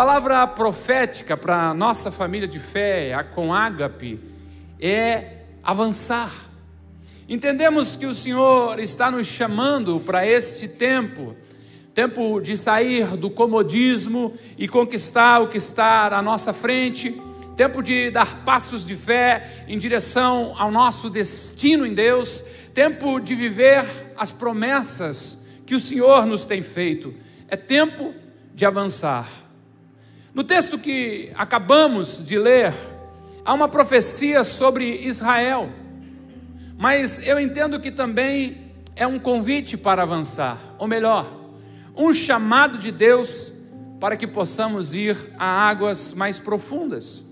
palavra profética para a nossa família de fé, a com ágape, é avançar. Entendemos que o Senhor está nos chamando para este tempo, tempo de sair do comodismo e conquistar o que está à nossa frente, tempo de dar passos de fé em direção ao nosso destino em Deus, tempo de viver as promessas que o Senhor nos tem feito. É tempo de avançar. No texto que acabamos de ler, há uma profecia sobre Israel, mas eu entendo que também é um convite para avançar, ou melhor, um chamado de Deus para que possamos ir a águas mais profundas.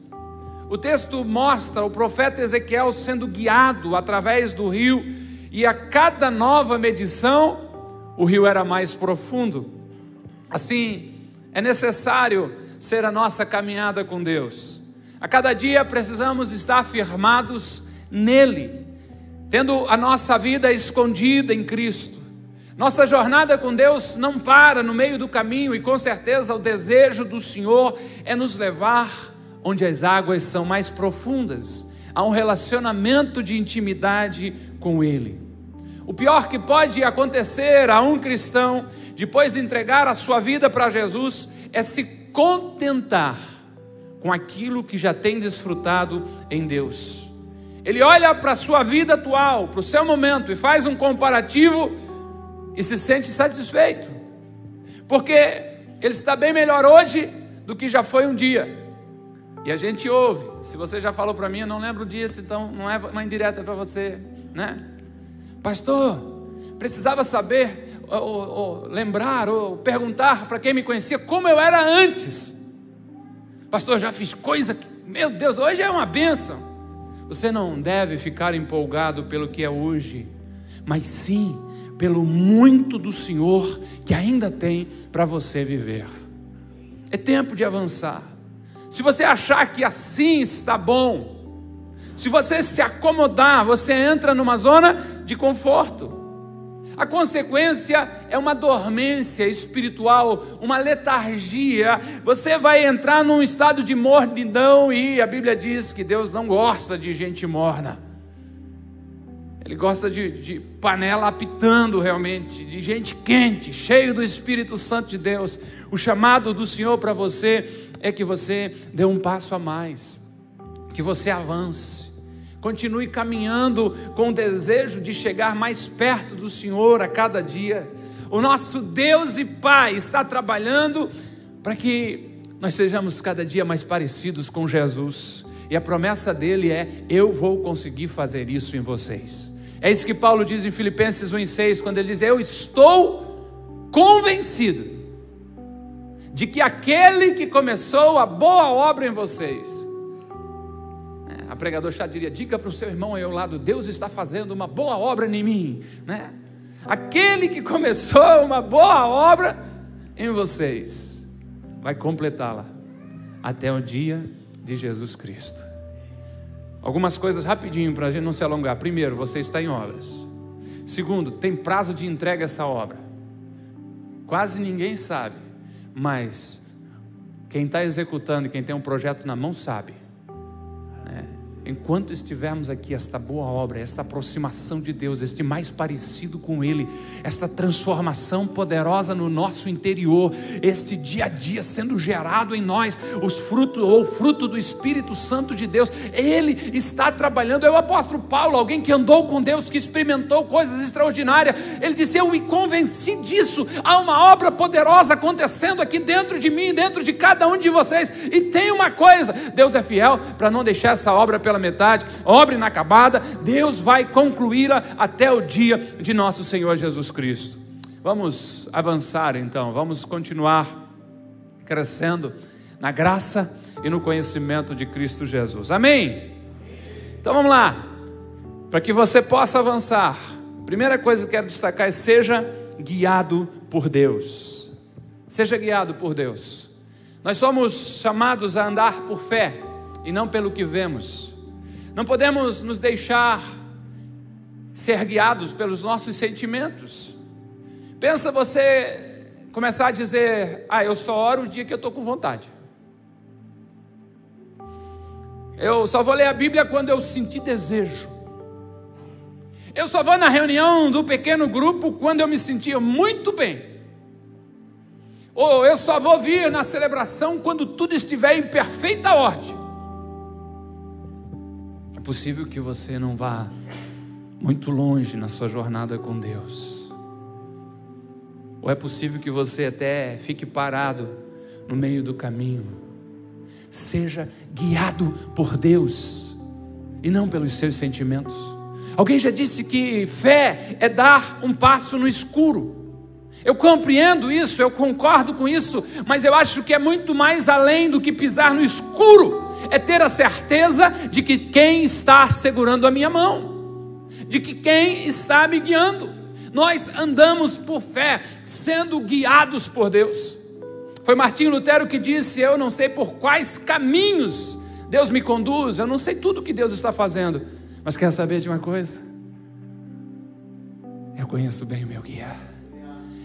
O texto mostra o profeta Ezequiel sendo guiado através do rio, e a cada nova medição, o rio era mais profundo. Assim, é necessário ser a nossa caminhada com Deus. A cada dia precisamos estar firmados nele, tendo a nossa vida escondida em Cristo. Nossa jornada com Deus não para no meio do caminho e com certeza o desejo do Senhor é nos levar onde as águas são mais profundas, a um relacionamento de intimidade com Ele. O pior que pode acontecer a um cristão depois de entregar a sua vida para Jesus é se contentar com aquilo que já tem desfrutado em Deus. Ele olha para a sua vida atual, para o seu momento e faz um comparativo e se sente satisfeito, porque ele está bem melhor hoje do que já foi um dia. E a gente ouve. Se você já falou para mim, eu não lembro disso, então não é uma indireta para você, né? Pastor, precisava saber ou, ou lembrar, ou perguntar para quem me conhecia como eu era antes. Pastor, já fiz coisa que, meu Deus, hoje é uma benção. Você não deve ficar empolgado pelo que é hoje, mas sim pelo muito do Senhor que ainda tem para você viver. É tempo de avançar. Se você achar que assim está bom, se você se acomodar, você entra numa zona de conforto. A consequência é uma dormência espiritual, uma letargia. Você vai entrar num estado de mornidão e a Bíblia diz que Deus não gosta de gente morna. Ele gosta de, de panela apitando realmente, de gente quente, cheio do Espírito Santo de Deus. O chamado do Senhor para você é que você dê um passo a mais, que você avance Continue caminhando com o desejo de chegar mais perto do Senhor a cada dia. O nosso Deus e Pai está trabalhando para que nós sejamos cada dia mais parecidos com Jesus. E a promessa dele é: eu vou conseguir fazer isso em vocês. É isso que Paulo diz em Filipenses 1,6, quando ele diz: Eu estou convencido de que aquele que começou a boa obra em vocês pregador chá diria: diga para o seu irmão aí ao lado, Deus está fazendo uma boa obra em mim, né? Aquele que começou uma boa obra em vocês, vai completá-la até o dia de Jesus Cristo. Algumas coisas rapidinho para a gente não se alongar. Primeiro, você está em obras. Segundo, tem prazo de entrega essa obra. Quase ninguém sabe, mas quem está executando quem tem um projeto na mão sabe enquanto estivermos aqui, esta boa obra, esta aproximação de Deus, este mais parecido com Ele, esta transformação poderosa no nosso interior, este dia a dia sendo gerado em nós, os frutos ou fruto do Espírito Santo de Deus, Ele está trabalhando. É o apóstolo Paulo, alguém que andou com Deus, que experimentou coisas extraordinárias, ele disse: Eu me convenci disso. Há uma obra poderosa acontecendo aqui dentro de mim, dentro de cada um de vocês, e tem uma coisa: Deus é fiel para não deixar essa obra pela pela metade, obra inacabada, Deus vai concluí-la até o dia de nosso Senhor Jesus Cristo. Vamos avançar então, vamos continuar crescendo na graça e no conhecimento de Cristo Jesus. Amém? Então vamos lá. Para que você possa avançar, primeira coisa que quero destacar é seja guiado por Deus. Seja guiado por Deus. Nós somos chamados a andar por fé e não pelo que vemos. Não podemos nos deixar ser guiados pelos nossos sentimentos. Pensa você começar a dizer: Ah, eu só oro o dia que eu estou com vontade. Eu só vou ler a Bíblia quando eu sentir desejo. Eu só vou na reunião do pequeno grupo quando eu me sentir muito bem. Ou eu só vou vir na celebração quando tudo estiver em perfeita ordem. Possível que você não vá muito longe na sua jornada com Deus. Ou é possível que você até fique parado no meio do caminho. Seja guiado por Deus e não pelos seus sentimentos. Alguém já disse que fé é dar um passo no escuro. Eu compreendo isso, eu concordo com isso, mas eu acho que é muito mais além do que pisar no escuro. É ter a certeza de que quem está segurando a minha mão, de que quem está me guiando. Nós andamos por fé, sendo guiados por Deus. Foi Martinho Lutero que disse: Eu não sei por quais caminhos Deus me conduz, eu não sei tudo que Deus está fazendo, mas quer saber de uma coisa? Eu conheço bem o meu guia,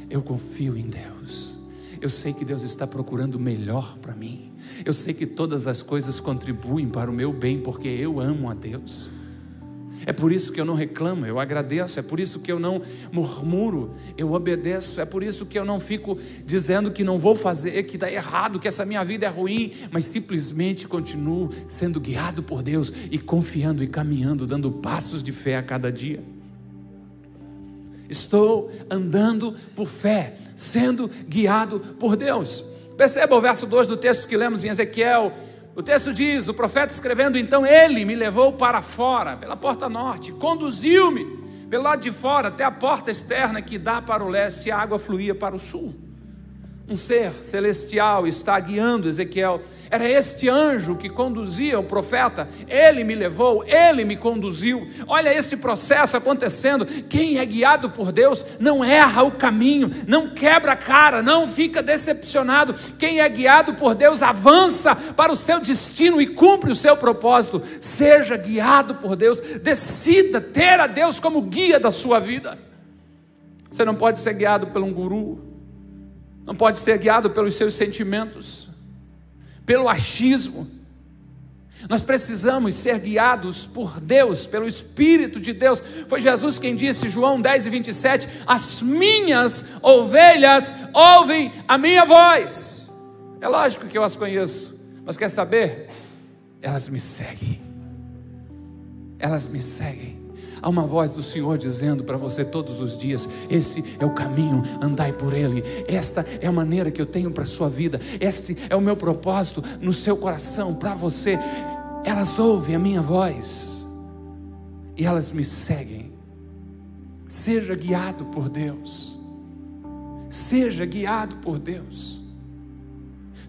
eu confio em Deus. Eu sei que Deus está procurando o melhor para mim. Eu sei que todas as coisas contribuem para o meu bem, porque eu amo a Deus. É por isso que eu não reclamo, eu agradeço. É por isso que eu não murmuro, eu obedeço. É por isso que eu não fico dizendo que não vou fazer, que está errado, que essa minha vida é ruim, mas simplesmente continuo sendo guiado por Deus e confiando e caminhando, dando passos de fé a cada dia. Estou andando por fé, sendo guiado por Deus. Perceba o verso 2 do texto que lemos em Ezequiel o texto diz: o profeta escrevendo, então ele me levou para fora, pela porta norte, conduziu-me pelo lado de fora até a porta externa que dá para o leste e a água fluía para o sul. Um ser celestial está guiando Ezequiel era este anjo que conduzia o profeta, ele me levou, ele me conduziu. Olha este processo acontecendo. Quem é guiado por Deus não erra o caminho, não quebra a cara, não fica decepcionado. Quem é guiado por Deus avança para o seu destino e cumpre o seu propósito. Seja guiado por Deus, decida ter a Deus como guia da sua vida. Você não pode ser guiado por um guru, não pode ser guiado pelos seus sentimentos pelo achismo. Nós precisamos ser guiados por Deus, pelo Espírito de Deus. Foi Jesus quem disse, João 10 e 27, as minhas ovelhas ouvem a minha voz. É lógico que eu as conheço, mas quer saber? Elas me seguem. Elas me seguem. Há uma voz do Senhor dizendo para você todos os dias: esse é o caminho, andai por ele. Esta é a maneira que eu tenho para a sua vida. Este é o meu propósito no seu coração para você. Elas ouvem a minha voz e elas me seguem. Seja guiado por Deus. Seja guiado por Deus.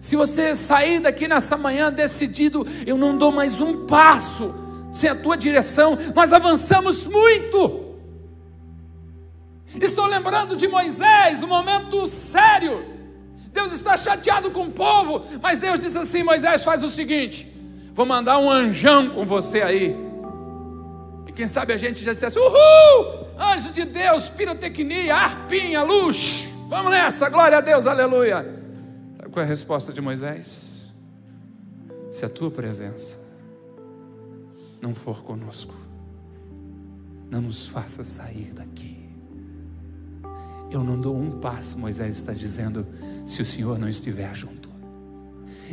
Se você sair daqui nessa manhã decidido, eu não dou mais um passo sem a tua direção, nós avançamos muito. Estou lembrando de Moisés, um momento sério. Deus está chateado com o povo, mas Deus disse assim: Moisés, faz o seguinte, vou mandar um anjão com você aí. E quem sabe a gente já disse assim: Uhul! Anjo de Deus, pirotecnia, arpinha, luz. Vamos nessa, glória a Deus, aleluia. Qual é a resposta de Moisés? Se a tua presença não for conosco, não nos faça sair daqui. Eu não dou um passo, Moisés está dizendo, se o Senhor não estiver junto.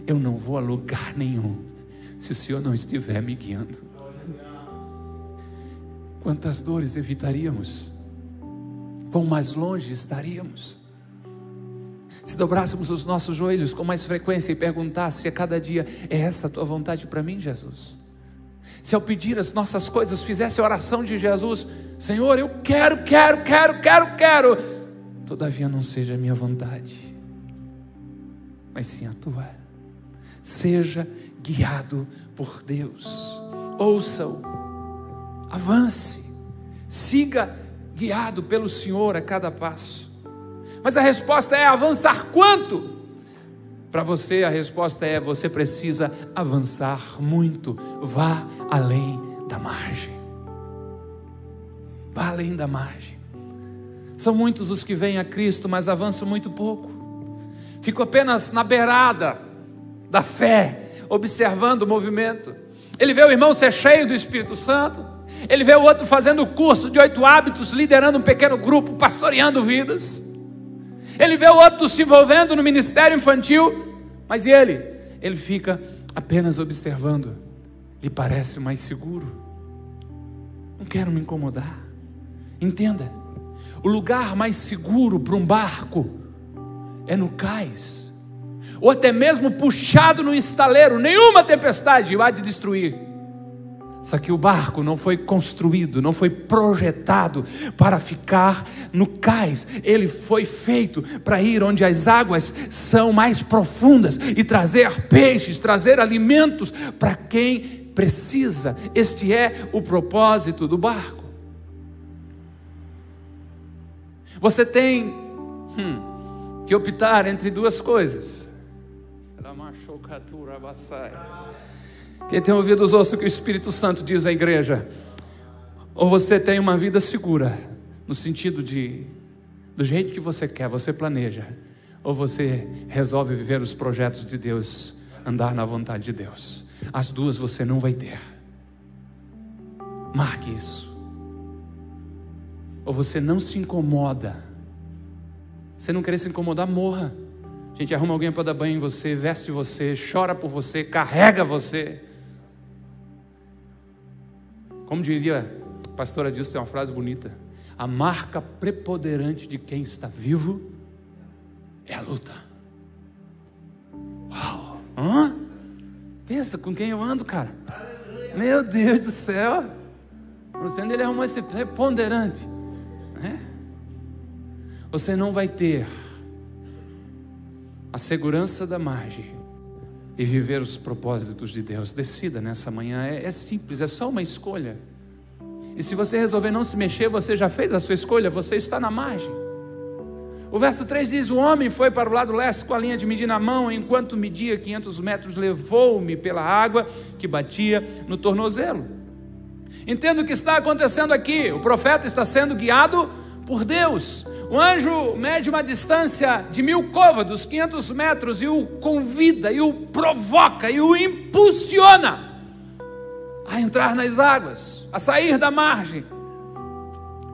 Eu não vou a lugar nenhum, se o Senhor não estiver me guiando. Quantas dores evitaríamos? Quão mais longe estaríamos? Se dobrássemos os nossos joelhos com mais frequência e perguntasse a cada dia: é essa a tua vontade para mim, Jesus? Se ao pedir as nossas coisas fizesse a oração de Jesus, Senhor, eu quero, quero, quero, quero, quero, todavia não seja a minha vontade, mas sim a tua. Seja guiado por Deus, ouça-o, avance, siga guiado pelo Senhor a cada passo. Mas a resposta é avançar quanto? Para você, a resposta é: você precisa avançar muito. Vá além da margem. Vá além da margem. São muitos os que vêm a Cristo, mas avançam muito pouco. Fico apenas na beirada da fé, observando o movimento. Ele vê o irmão ser cheio do Espírito Santo. Ele vê o outro fazendo curso de oito hábitos, liderando um pequeno grupo, pastoreando vidas. Ele vê o outro se envolvendo no ministério infantil. Mas e ele? Ele fica apenas observando. Lhe parece mais seguro. Não quero me incomodar. Entenda: o lugar mais seguro para um barco é no cais ou até mesmo puxado no estaleiro, nenhuma tempestade vai te destruir. Só que o barco não foi construído, não foi projetado para ficar no cais. Ele foi feito para ir onde as águas são mais profundas e trazer peixes, trazer alimentos para quem precisa. Este é o propósito do barco. Você tem hum, que optar entre duas coisas. Quem tem ouvido os ossos que o Espírito Santo diz à igreja? Ou você tem uma vida segura, no sentido de, do jeito que você quer, você planeja, ou você resolve viver os projetos de Deus, andar na vontade de Deus. As duas você não vai ter. Marque isso. Ou você não se incomoda. Você não querer se incomodar, morra. A gente arruma alguém para dar banho em você, veste você, chora por você, carrega você. Como diria a pastora Dilson, tem uma frase bonita: a marca preponderante de quem está vivo é a luta. Uau! Hã? Pensa com quem eu ando, cara. Meu Deus do céu. Não sei onde ele arrumou esse preponderante. Né? Você não vai ter a segurança da margem e viver os propósitos de Deus. Decida nessa manhã, é, é, simples, é só uma escolha. E se você resolver não se mexer, você já fez a sua escolha, você está na margem. O verso 3 diz: O homem foi para o lado leste com a linha de medir na mão, enquanto media 500 metros, levou-me pela água que batia no tornozelo. Entendo o que está acontecendo aqui: o profeta está sendo guiado por Deus. O anjo mede uma distância de mil côvados, 500 metros, e o convida, e o provoca, e o impulsiona a entrar nas águas, a sair da margem.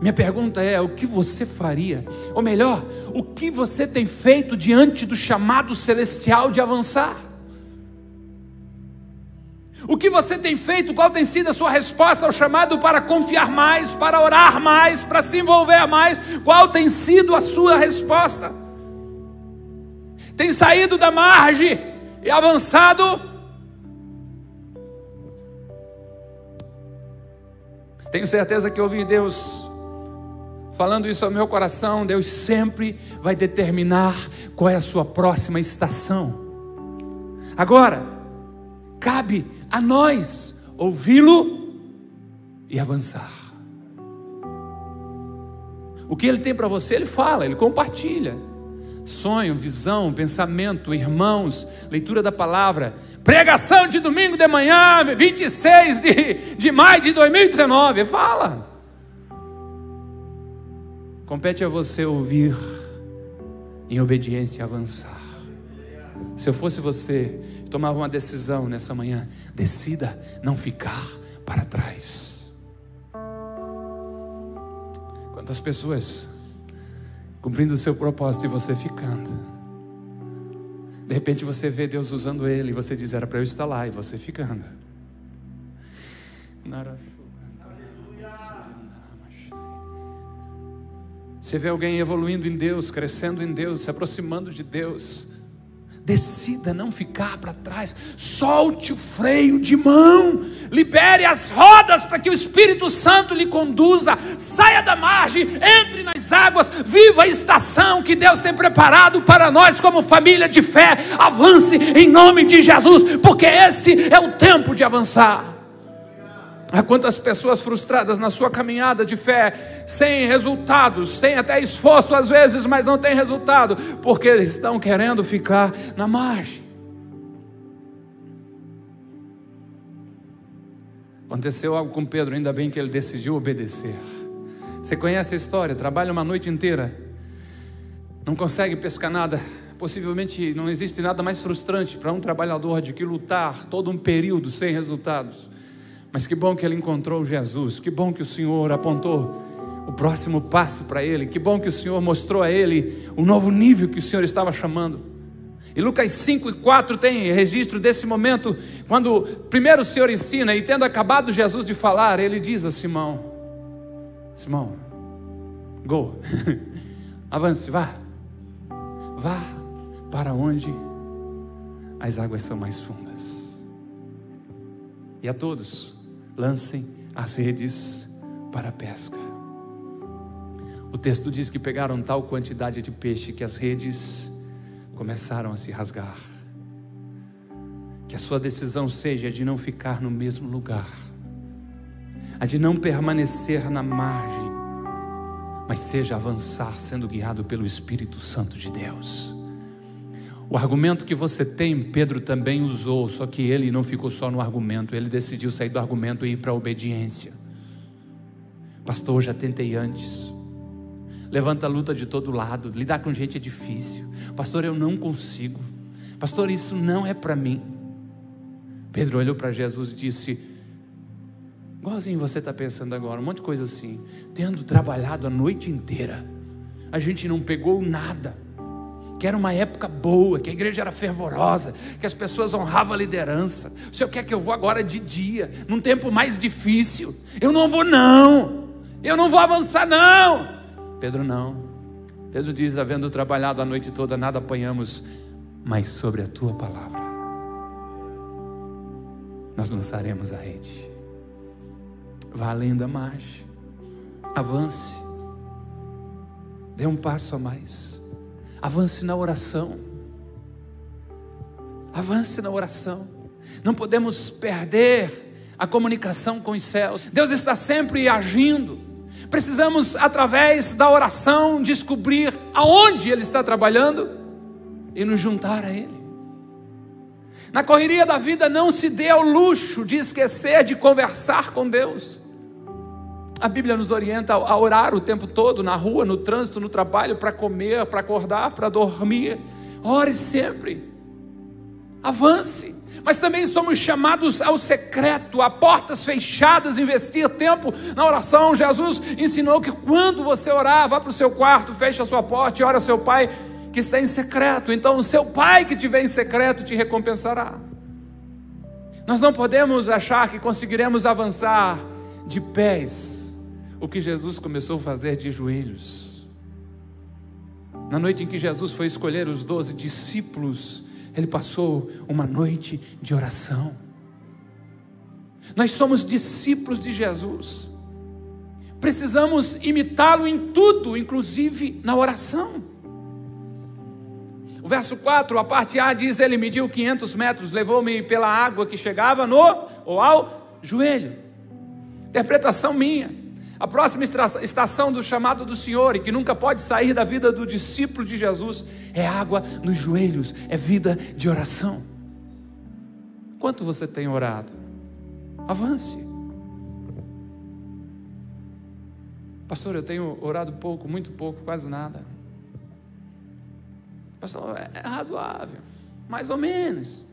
Minha pergunta é: o que você faria? Ou melhor, o que você tem feito diante do chamado celestial de avançar? O que você tem feito? Qual tem sido a sua resposta ao chamado para confiar mais, para orar mais, para se envolver mais? Qual tem sido a sua resposta? Tem saído da margem e avançado? Tenho certeza que ouvi Deus falando isso ao meu coração. Deus sempre vai determinar qual é a sua próxima estação. Agora, cabe a nós ouvi-lo e avançar. O que ele tem para você, ele fala, ele compartilha. Sonho, visão, pensamento, irmãos, leitura da palavra, pregação de domingo de manhã, 26 de, de maio de 2019. Fala. Compete a você ouvir, em obediência avançar. Se eu fosse você, tomava uma decisão nessa manhã: decida não ficar para trás. Quantas pessoas cumprindo o seu propósito e você ficando. De repente você vê Deus usando ele e você diz: era para eu estar lá e você ficando. Você vê alguém evoluindo em Deus, crescendo em Deus, se aproximando de Deus decida não ficar para trás, solte o freio de mão, libere as rodas para que o Espírito Santo lhe conduza, saia da margem, entre nas águas, viva a estação que Deus tem preparado para nós como família de fé, avance em nome de Jesus, porque esse é o tempo de avançar. Há quantas pessoas frustradas na sua caminhada de fé, sem resultados, sem até esforço às vezes, mas não tem resultado, porque estão querendo ficar na margem. Aconteceu algo com Pedro, ainda bem que ele decidiu obedecer. Você conhece a história? Trabalha uma noite inteira, não consegue pescar nada, Possivelmente não existe nada mais frustrante para um trabalhador de que lutar todo um período sem resultados. Mas que bom que ele encontrou Jesus, que bom que o Senhor apontou o próximo passo para ele, que bom que o Senhor mostrou a ele o novo nível que o Senhor estava chamando. E Lucas 5 e 4 tem registro desse momento, quando primeiro o Senhor ensina, e tendo acabado Jesus de falar, ele diz a Simão: Simão, go, avance, vá, vá para onde as águas são mais fundas. E a todos, lancem as redes para a pesca. O texto diz que pegaram tal quantidade de peixe que as redes começaram a se rasgar. Que a sua decisão seja de não ficar no mesmo lugar, a de não permanecer na margem, mas seja avançar sendo guiado pelo Espírito Santo de Deus. O argumento que você tem, Pedro também usou, só que ele não ficou só no argumento, ele decidiu sair do argumento e ir para a obediência. Pastor, já tentei antes. Levanta a luta de todo lado, lidar com gente é difícil. Pastor, eu não consigo. Pastor, isso não é para mim. Pedro olhou para Jesus e disse: Igualzinho você está pensando agora, um monte de coisa assim. Tendo trabalhado a noite inteira, a gente não pegou nada que era uma época boa, que a igreja era fervorosa, que as pessoas honravam a liderança. O Senhor quer que eu vou agora de dia, num tempo mais difícil. Eu não vou, não. Eu não vou avançar, não. Pedro, não. Pedro diz: havendo trabalhado a noite toda, nada apanhamos, mas sobre a tua palavra, nós lançaremos a rede. Vá além da margem, avance, dê um passo a mais. Avance na oração. Avance na oração. Não podemos perder a comunicação com os céus. Deus está sempre agindo. Precisamos, através da oração, descobrir aonde Ele está trabalhando e nos juntar a Ele. Na correria da vida, não se dê ao luxo de esquecer de conversar com Deus. A Bíblia nos orienta a orar o tempo todo, na rua, no trânsito, no trabalho, para comer, para acordar, para dormir. Ore sempre. Avance. Mas também somos chamados ao secreto, a portas fechadas, investir tempo na oração. Jesus ensinou que quando você orar, vá para o seu quarto, feche a sua porta e ore ao seu pai que está em secreto. Então, o seu pai que estiver em secreto te recompensará. Nós não podemos achar que conseguiremos avançar de pés o que Jesus começou a fazer de joelhos. Na noite em que Jesus foi escolher os doze discípulos, ele passou uma noite de oração. Nós somos discípulos de Jesus, precisamos imitá-lo em tudo, inclusive na oração. O verso 4, a parte A diz: Ele mediu 500 metros, levou-me pela água que chegava no ou ao joelho. Interpretação minha. A próxima estação do chamado do Senhor, e que nunca pode sair da vida do discípulo de Jesus, é água nos joelhos, é vida de oração. Quanto você tem orado? Avance. Pastor, eu tenho orado pouco, muito pouco, quase nada. Pastor, é, é razoável, mais ou menos.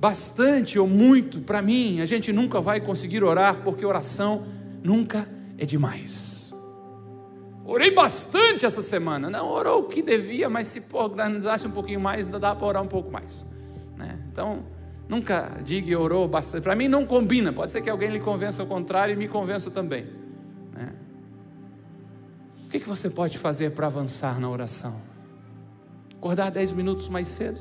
Bastante ou muito, para mim, a gente nunca vai conseguir orar, porque oração nunca é demais. Orei bastante essa semana. Não orou o que devia, mas se organizasse um pouquinho mais, dá para orar um pouco mais. Né? Então, nunca diga orou bastante. Para mim não combina. Pode ser que alguém lhe convença ao contrário e me convença também. Né? O que, que você pode fazer para avançar na oração? Acordar dez minutos mais cedo.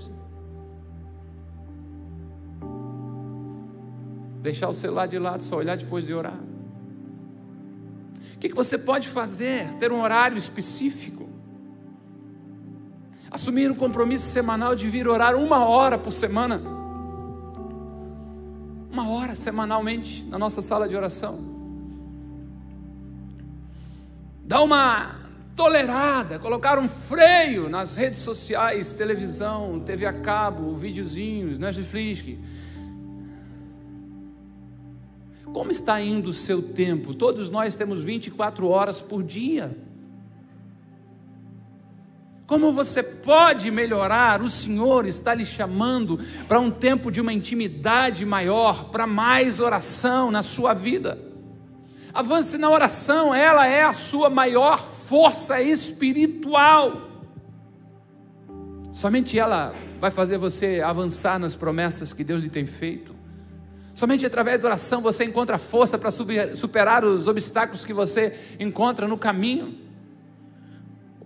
Deixar o celular de lado, só olhar depois de orar. O que, você pode fazer? Ter um horário específico. Assumir um compromisso semanal de vir orar uma hora por semana. Uma hora semanalmente na nossa sala de oração. Dá uma tolerada, colocar um freio nas redes sociais, televisão, TV a cabo, videozinhos, Netflix como está indo o seu tempo? Todos nós temos 24 horas por dia. Como você pode melhorar? O Senhor está lhe chamando para um tempo de uma intimidade maior, para mais oração na sua vida. Avance na oração, ela é a sua maior força espiritual. Somente ela vai fazer você avançar nas promessas que Deus lhe tem feito. Somente através da oração você encontra força para superar os obstáculos que você encontra no caminho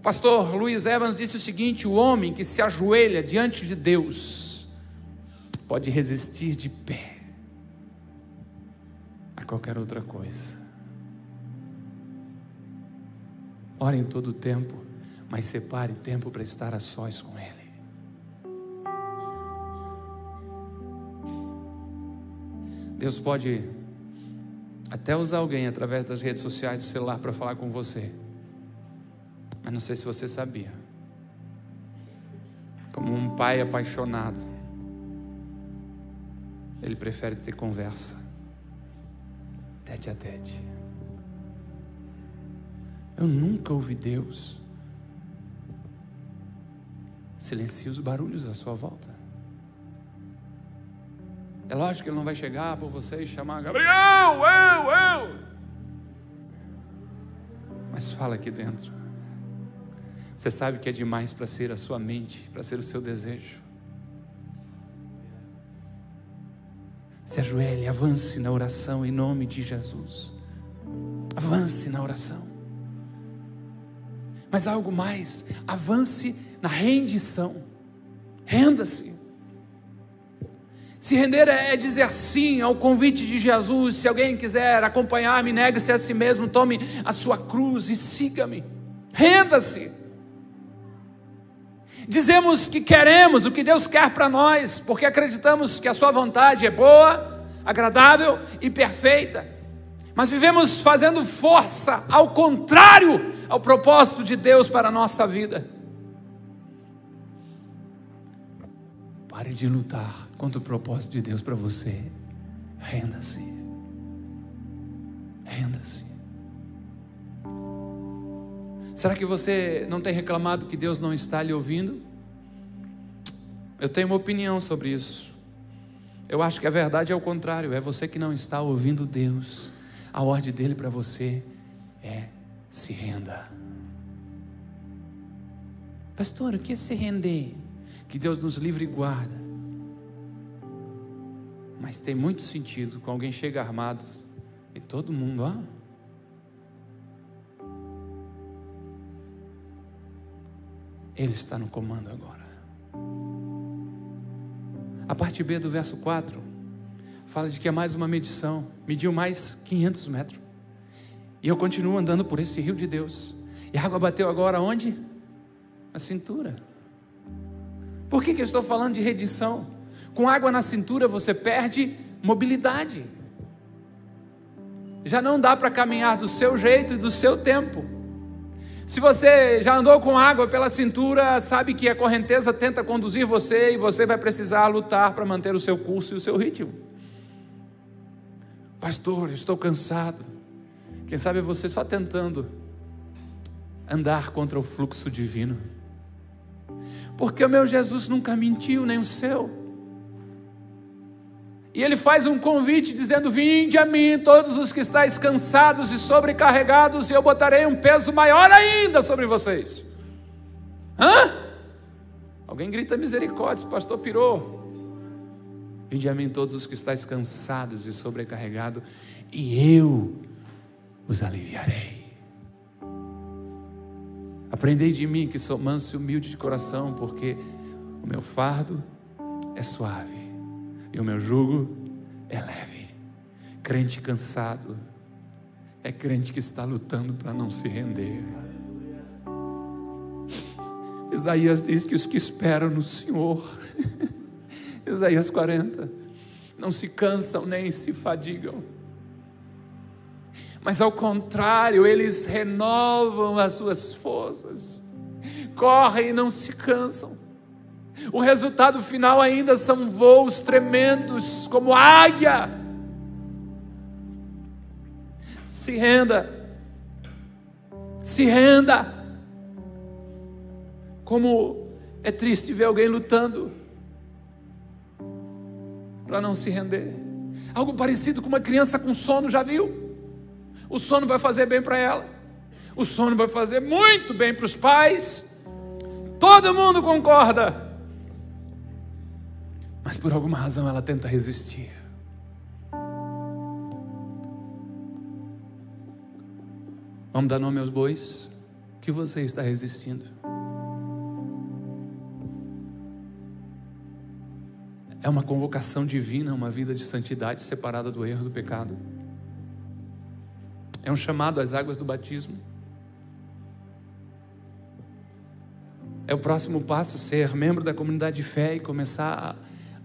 pastor Luiz Evans disse o seguinte: o homem que se ajoelha diante de Deus pode resistir de pé a qualquer outra coisa. Ore em todo o tempo, mas separe tempo para estar a sós com Ele. Deus pode até usar alguém através das redes sociais do celular para falar com você. Mas não sei se você sabia. Como um pai apaixonado, ele prefere ter conversa, tete a tete. Eu nunca ouvi Deus. Silencie os barulhos à sua volta. É lógico que ele não vai chegar por você e chamar Gabriel, eu, eu. Mas fala aqui dentro. Você sabe que é demais para ser a sua mente, para ser o seu desejo. Se ajoelhe, avance na oração em nome de Jesus. Avance na oração. Mas algo mais, avance na rendição. Renda-se. Se render é dizer sim ao convite de Jesus. Se alguém quiser acompanhar-me, negue-se a si mesmo, tome a sua cruz e siga-me. Renda-se. Dizemos que queremos o que Deus quer para nós, porque acreditamos que a Sua vontade é boa, agradável e perfeita. Mas vivemos fazendo força ao contrário ao propósito de Deus para a nossa vida. Pare de lutar contra o propósito de Deus para você. Renda-se. Renda-se. Será que você não tem reclamado que Deus não está lhe ouvindo? Eu tenho uma opinião sobre isso. Eu acho que a verdade é o contrário, é você que não está ouvindo Deus. A ordem dele para você é se renda. Pastor, o que é se render? Que Deus nos livre e guarda. Mas tem muito sentido quando alguém chega armado e todo mundo, ó, Ele está no comando agora. A parte B do verso 4 fala de que é mais uma medição, mediu mais 500 metros. E eu continuo andando por esse rio de Deus. E a água bateu agora onde? Na cintura. Por que, que eu estou falando de redição? Com água na cintura você perde mobilidade. Já não dá para caminhar do seu jeito e do seu tempo. Se você já andou com água pela cintura, sabe que a correnteza tenta conduzir você e você vai precisar lutar para manter o seu curso e o seu ritmo. Pastor, estou cansado. Quem sabe você só tentando andar contra o fluxo divino. Porque o meu Jesus nunca mentiu, nem o seu. E ele faz um convite dizendo: Vinde a mim, todos os que estáis cansados e sobrecarregados, e eu botarei um peso maior ainda sobre vocês. Hã? Alguém grita misericórdia, pastor pirou. Vinde a mim todos os que estáis cansados e sobrecarregados, e eu os aliviarei. Aprendei de mim que sou manso e humilde de coração, porque o meu fardo é suave e o meu jugo é leve. Crente cansado é crente que está lutando para não se render. Isaías diz que os que esperam no Senhor, Isaías 40, não se cansam nem se fadigam, mas ao contrário, eles renovam as suas forças, correm e não se cansam. O resultado final ainda são voos tremendos, como águia. Se renda. Se renda. Como é triste ver alguém lutando para não se render. Algo parecido com uma criança com sono, já viu? O sono vai fazer bem para ela. O sono vai fazer muito bem para os pais. Todo mundo concorda. Mas por alguma razão ela tenta resistir. Vamos dar nome aos bois? O que você está resistindo? É uma convocação divina, uma vida de santidade separada do erro, do pecado. É um chamado às águas do batismo. É o próximo passo ser membro da comunidade de fé e começar a,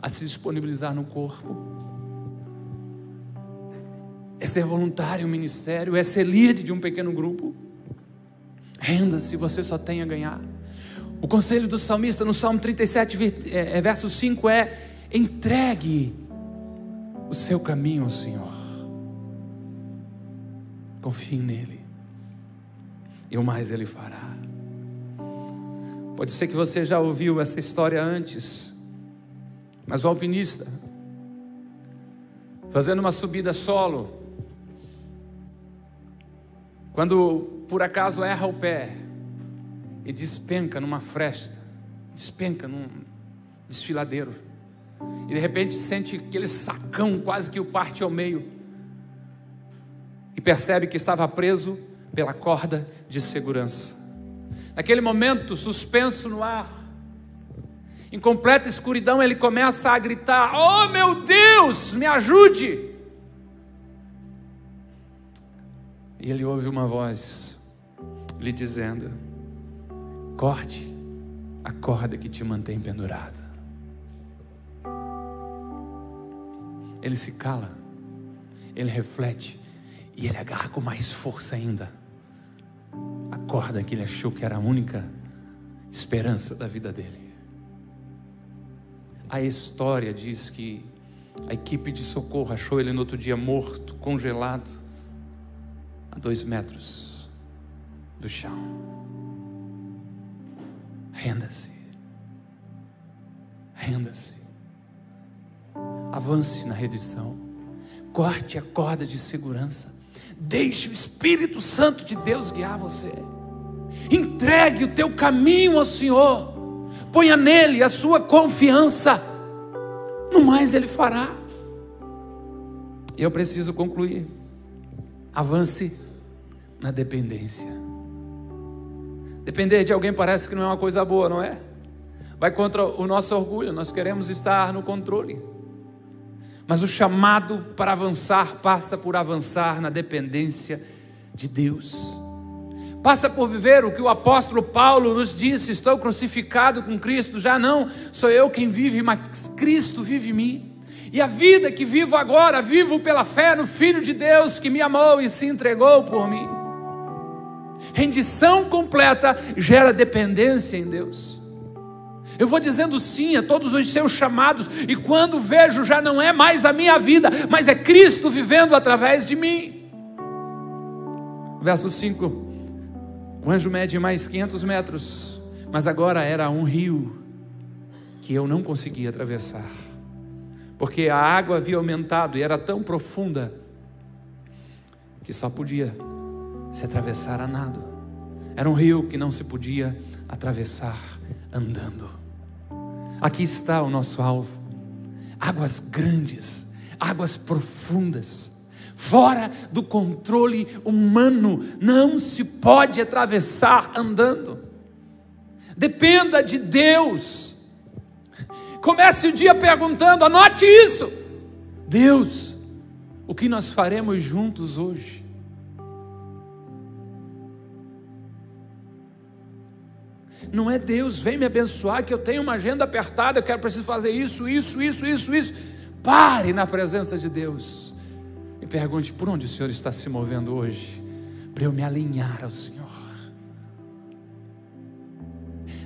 a se disponibilizar no corpo. É ser voluntário no ministério, é ser líder de um pequeno grupo. Renda-se, você só tem a ganhar. O conselho do salmista no Salmo 37, é, é, verso 5 é: entregue o seu caminho ao Senhor. Confie nele, e o mais ele fará. Pode ser que você já ouviu essa história antes, mas o alpinista, fazendo uma subida solo, quando por acaso erra o pé e despenca numa fresta, despenca num desfiladeiro, e de repente sente aquele sacão quase que o parte ao meio, e percebe que estava preso pela corda de segurança. Naquele momento, suspenso no ar, em completa escuridão, ele começa a gritar: Oh meu Deus, me ajude! E ele ouve uma voz lhe dizendo: Corte a corda que te mantém pendurado. Ele se cala, ele reflete e ele agarra com mais força ainda a corda que ele achou que era a única esperança da vida dele. A história diz que a equipe de socorro achou ele no outro dia morto, congelado, a dois metros do chão. Renda-se. Renda-se. Avance na redenção. Corte a corda de segurança. Deixe o Espírito Santo de Deus guiar você. Entregue o teu caminho ao Senhor. Ponha nele a sua confiança. No mais ele fará. E eu preciso concluir. Avance na dependência. Depender de alguém parece que não é uma coisa boa, não é? Vai contra o nosso orgulho, nós queremos estar no controle. Mas o chamado para avançar passa por avançar na dependência de Deus. Passa por viver o que o apóstolo Paulo nos disse: estou crucificado com Cristo, já não sou eu quem vive, mas Cristo vive em mim. E a vida que vivo agora, vivo pela fé no Filho de Deus que me amou e se entregou por mim. Rendição completa gera dependência em Deus. Eu vou dizendo sim a todos os seus chamados, e quando vejo, já não é mais a minha vida, mas é Cristo vivendo através de mim. Verso 5: O anjo mede mais 500 metros, mas agora era um rio que eu não conseguia atravessar, porque a água havia aumentado e era tão profunda que só podia se atravessar a nado. Era um rio que não se podia atravessar andando. Aqui está o nosso alvo: águas grandes, águas profundas, fora do controle humano, não se pode atravessar andando. Dependa de Deus. Comece o dia perguntando, anote isso. Deus, o que nós faremos juntos hoje? Não é Deus, vem me abençoar, que eu tenho uma agenda apertada, eu quero preciso fazer isso, isso, isso, isso, isso. Pare na presença de Deus pergunte por onde o Senhor está se movendo hoje, para eu me alinhar ao Senhor.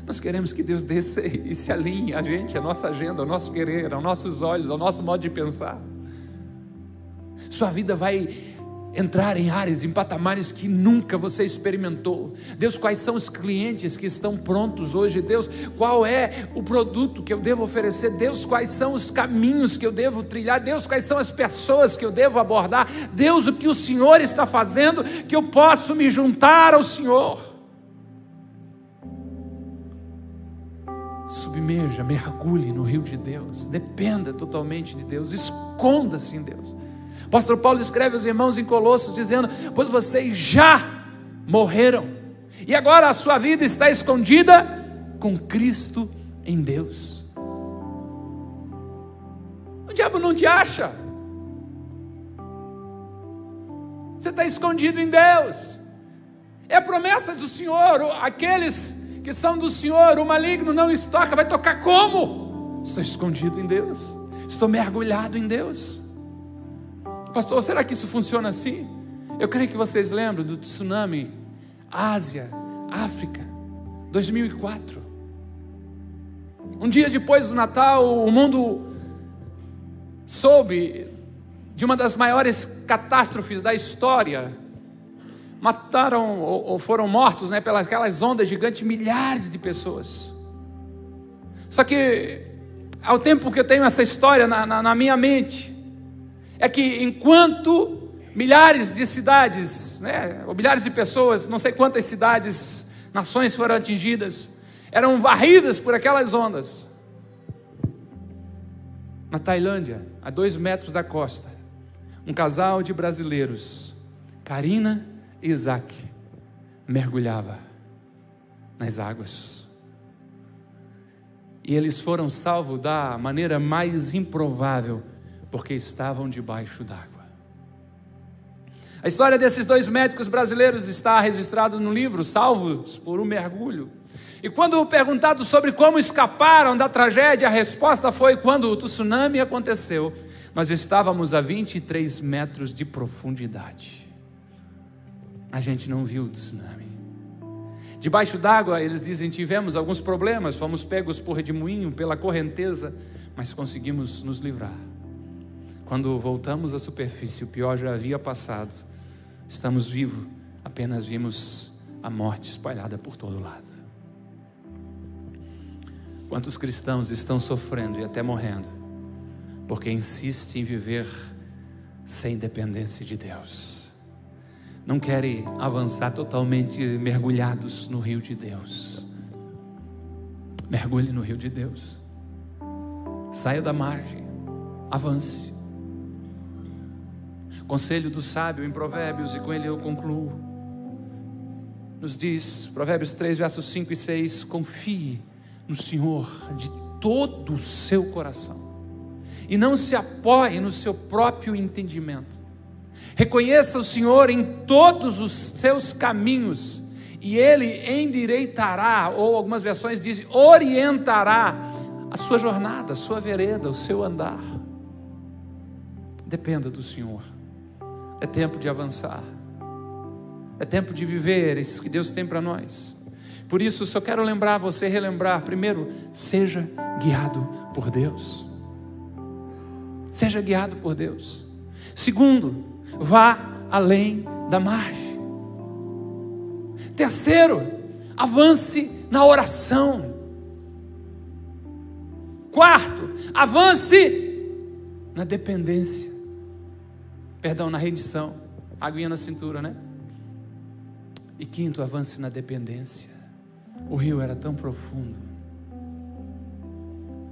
Nós queremos que Deus desça e se alinhe a gente, a nossa agenda, ao nosso querer, aos nossos olhos, ao nosso modo de pensar. Sua vida vai entrar em áreas, em patamares que nunca você experimentou. Deus, quais são os clientes que estão prontos hoje? Deus, qual é o produto que eu devo oferecer? Deus, quais são os caminhos que eu devo trilhar? Deus, quais são as pessoas que eu devo abordar? Deus, o que o Senhor está fazendo que eu posso me juntar ao Senhor? Submeja, mergulhe no rio de Deus, dependa totalmente de Deus, esconda-se em Deus. O Paulo escreve aos irmãos em Colossos dizendo: Pois vocês já morreram, e agora a sua vida está escondida com Cristo em Deus. O diabo não te acha, você está escondido em Deus, é a promessa do Senhor, aqueles que são do Senhor, o maligno não lhes toca, vai tocar como? Estou escondido em Deus, estou mergulhado em Deus. Pastor, será que isso funciona assim? Eu creio que vocês lembram do tsunami Ásia, África, 2004. Um dia depois do Natal, o mundo soube de uma das maiores catástrofes da história. Mataram ou foram mortos né, pelas aquelas ondas gigantes milhares de pessoas. Só que, ao tempo que eu tenho essa história na, na, na minha mente, é que enquanto milhares de cidades, né, ou milhares de pessoas, não sei quantas cidades, nações foram atingidas, eram varridas por aquelas ondas. Na Tailândia, a dois metros da costa, um casal de brasileiros, Karina e Isaac, mergulhava nas águas. E eles foram salvos da maneira mais improvável porque estavam debaixo d'água. A história desses dois médicos brasileiros está registrada no livro Salvos por um Mergulho. E quando perguntado sobre como escaparam da tragédia, a resposta foi: quando o tsunami aconteceu, nós estávamos a 23 metros de profundidade. A gente não viu o tsunami. Debaixo d'água, eles dizem: tivemos alguns problemas, fomos pegos por redemoinho, pela correnteza, mas conseguimos nos livrar. Quando voltamos à superfície, o pior já havia passado. Estamos vivos, apenas vimos a morte espalhada por todo lado. Quantos cristãos estão sofrendo e até morrendo, porque insistem em viver sem dependência de Deus, não querem avançar totalmente mergulhados no rio de Deus. Mergulhe no rio de Deus, saia da margem, avance. Conselho do sábio em Provérbios, e com ele eu concluo. Nos diz, Provérbios 3, versos 5 e 6: Confie no Senhor de todo o seu coração, e não se apoie no seu próprio entendimento. Reconheça o Senhor em todos os seus caminhos, e Ele endireitará, ou algumas versões dizem, orientará a sua jornada, a sua vereda, o seu andar. Dependa do Senhor. É tempo de avançar. É tempo de viver isso que Deus tem para nós. Por isso, só quero lembrar você, relembrar. Primeiro, seja guiado por Deus. Seja guiado por Deus. Segundo, vá além da margem. Terceiro, avance na oração. Quarto, avance na dependência. Perdão, na rendição. Aguinha na cintura, né? E quinto, avance na dependência. O rio era tão profundo.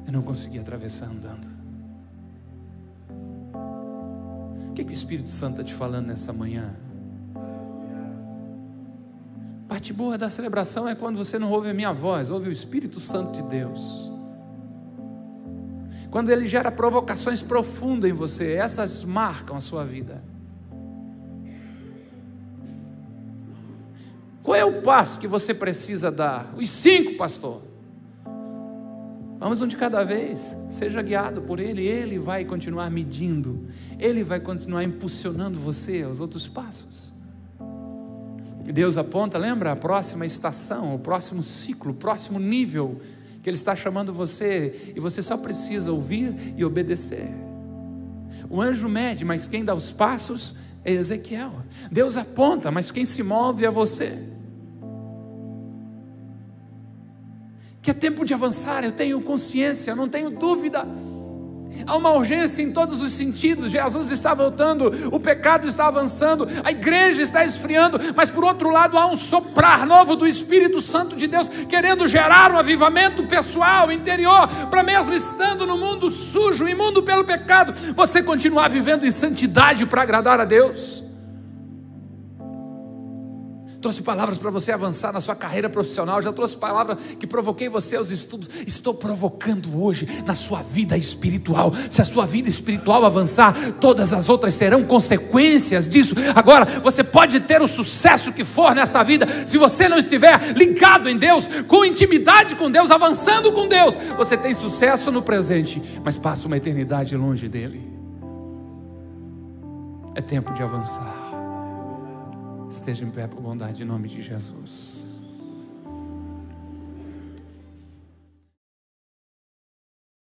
Eu não conseguia atravessar andando. O que, que o Espírito Santo está te falando nessa manhã? Parte boa da celebração é quando você não ouve a minha voz, ouve o Espírito Santo de Deus quando ele gera provocações profundas em você, essas marcam a sua vida. Qual é o passo que você precisa dar? Os cinco, pastor. Vamos um de cada vez. Seja guiado por Ele. Ele vai continuar medindo. Ele vai continuar impulsionando você aos outros passos. E Deus aponta, lembra? A próxima estação, o próximo ciclo, o próximo nível que Ele está chamando você e você só precisa ouvir e obedecer. O anjo mede, mas quem dá os passos é Ezequiel. Deus aponta, mas quem se move é você. Que é tempo de avançar, eu tenho consciência, não tenho dúvida. Há uma urgência em todos os sentidos. Jesus está voltando, o pecado está avançando, a igreja está esfriando, mas por outro lado há um soprar novo do Espírito Santo de Deus, querendo gerar um avivamento pessoal, interior, para mesmo estando no mundo sujo, imundo pelo pecado, você continuar vivendo em santidade para agradar a Deus trouxe palavras para você avançar na sua carreira profissional, já trouxe palavras que provoquei você aos estudos. Estou provocando hoje na sua vida espiritual. Se a sua vida espiritual avançar, todas as outras serão consequências disso. Agora, você pode ter o sucesso que for nessa vida, se você não estiver ligado em Deus, com intimidade com Deus, avançando com Deus, você tem sucesso no presente, mas passa uma eternidade longe dele. É tempo de avançar. Esteja em pé por bondade em nome de Jesus.